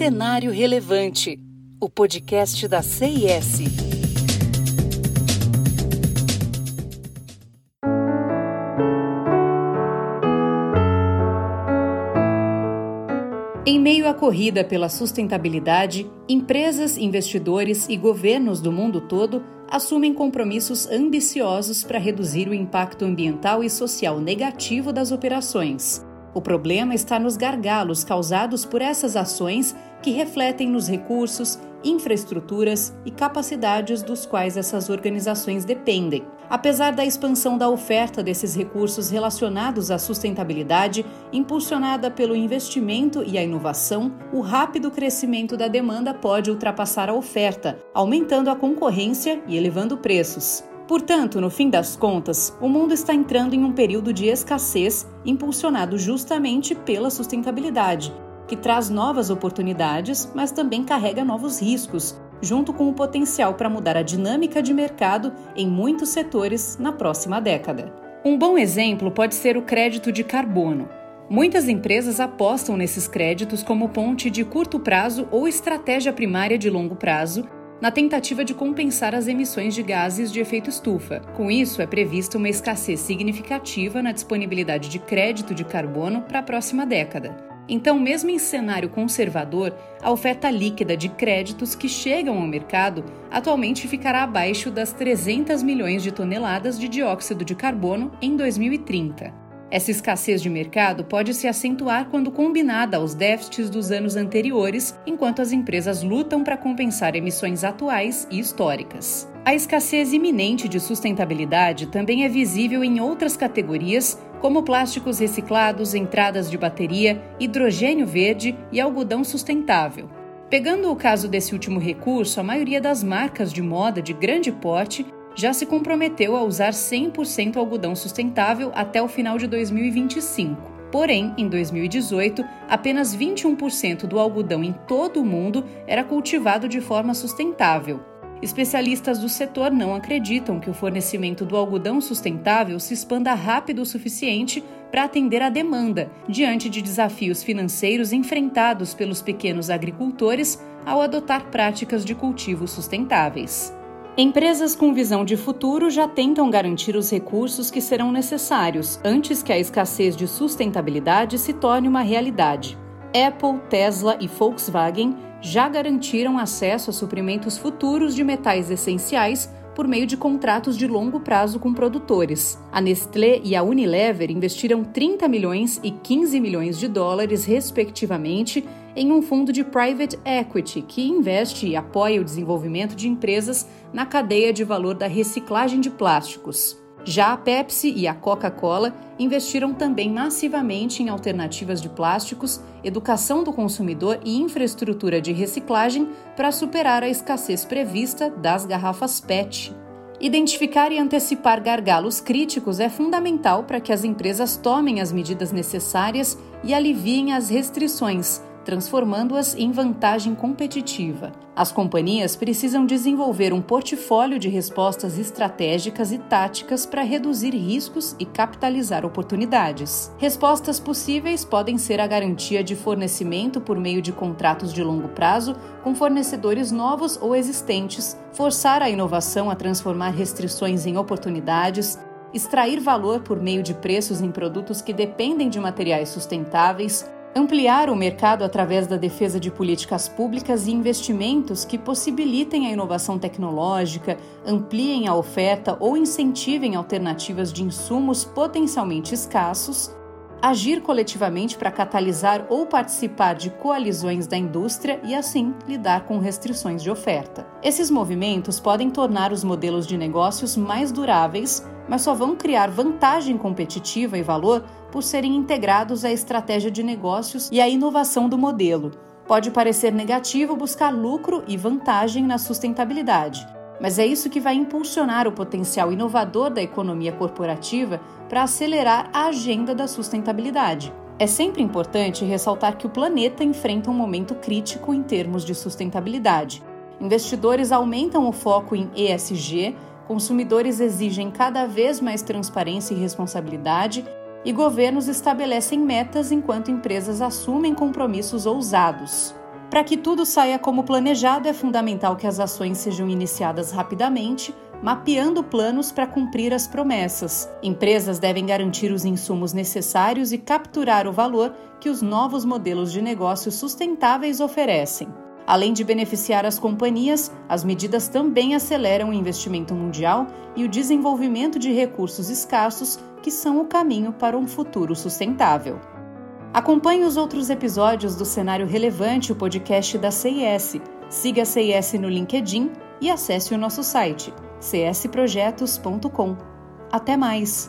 Cenário Relevante, o podcast da CIS. Em meio à corrida pela sustentabilidade, empresas, investidores e governos do mundo todo assumem compromissos ambiciosos para reduzir o impacto ambiental e social negativo das operações. O problema está nos gargalos causados por essas ações que refletem nos recursos, infraestruturas e capacidades dos quais essas organizações dependem. Apesar da expansão da oferta desses recursos relacionados à sustentabilidade, impulsionada pelo investimento e a inovação, o rápido crescimento da demanda pode ultrapassar a oferta, aumentando a concorrência e elevando preços. Portanto, no fim das contas, o mundo está entrando em um período de escassez impulsionado justamente pela sustentabilidade, que traz novas oportunidades, mas também carrega novos riscos, junto com o potencial para mudar a dinâmica de mercado em muitos setores na próxima década. Um bom exemplo pode ser o crédito de carbono. Muitas empresas apostam nesses créditos como ponte de curto prazo ou estratégia primária de longo prazo na tentativa de compensar as emissões de gases de efeito estufa. Com isso, é prevista uma escassez significativa na disponibilidade de crédito de carbono para a próxima década. Então, mesmo em cenário conservador, a oferta líquida de créditos que chegam ao mercado atualmente ficará abaixo das 300 milhões de toneladas de dióxido de carbono em 2030. Essa escassez de mercado pode se acentuar quando combinada aos déficits dos anos anteriores, enquanto as empresas lutam para compensar emissões atuais e históricas. A escassez iminente de sustentabilidade também é visível em outras categorias, como plásticos reciclados, entradas de bateria, hidrogênio verde e algodão sustentável. Pegando o caso desse último recurso, a maioria das marcas de moda de grande porte já se comprometeu a usar 100% algodão sustentável até o final de 2025. Porém, em 2018, apenas 21% do algodão em todo o mundo era cultivado de forma sustentável. Especialistas do setor não acreditam que o fornecimento do algodão sustentável se expanda rápido o suficiente para atender à demanda, diante de desafios financeiros enfrentados pelos pequenos agricultores ao adotar práticas de cultivo sustentáveis. Empresas com visão de futuro já tentam garantir os recursos que serão necessários antes que a escassez de sustentabilidade se torne uma realidade. Apple, Tesla e Volkswagen já garantiram acesso a suprimentos futuros de metais essenciais por meio de contratos de longo prazo com produtores. A Nestlé e a Unilever investiram 30 milhões e 15 milhões de dólares, respectivamente, em um fundo de private equity que investe e apoia o desenvolvimento de empresas na cadeia de valor da reciclagem de plásticos. Já a Pepsi e a Coca-Cola investiram também massivamente em alternativas de plásticos, educação do consumidor e infraestrutura de reciclagem para superar a escassez prevista das garrafas PET. Identificar e antecipar gargalos críticos é fundamental para que as empresas tomem as medidas necessárias e aliviem as restrições, transformando-as em vantagem competitiva. As companhias precisam desenvolver um portfólio de respostas estratégicas e táticas para reduzir riscos e capitalizar oportunidades. Respostas possíveis podem ser a garantia de fornecimento por meio de contratos de longo prazo com fornecedores novos ou existentes, forçar a inovação a transformar restrições em oportunidades, extrair valor por meio de preços em produtos que dependem de materiais sustentáveis, Ampliar o mercado através da defesa de políticas públicas e investimentos que possibilitem a inovação tecnológica, ampliem a oferta ou incentivem alternativas de insumos potencialmente escassos, agir coletivamente para catalisar ou participar de coalizões da indústria e, assim, lidar com restrições de oferta. Esses movimentos podem tornar os modelos de negócios mais duráveis, mas só vão criar vantagem competitiva e valor por serem integrados à estratégia de negócios e à inovação do modelo. Pode parecer negativo buscar lucro e vantagem na sustentabilidade, mas é isso que vai impulsionar o potencial inovador da economia corporativa para acelerar a agenda da sustentabilidade. É sempre importante ressaltar que o planeta enfrenta um momento crítico em termos de sustentabilidade. Investidores aumentam o foco em ESG, consumidores exigem cada vez mais transparência e responsabilidade e governos estabelecem metas enquanto empresas assumem compromissos ousados. Para que tudo saia como planejado, é fundamental que as ações sejam iniciadas rapidamente, mapeando planos para cumprir as promessas. Empresas devem garantir os insumos necessários e capturar o valor que os novos modelos de negócios sustentáveis oferecem. Além de beneficiar as companhias, as medidas também aceleram o investimento mundial e o desenvolvimento de recursos escassos, que são o caminho para um futuro sustentável. Acompanhe os outros episódios do Cenário Relevante, o podcast da CIS. Siga a CIS no LinkedIn e acesse o nosso site csprojetos.com. Até mais!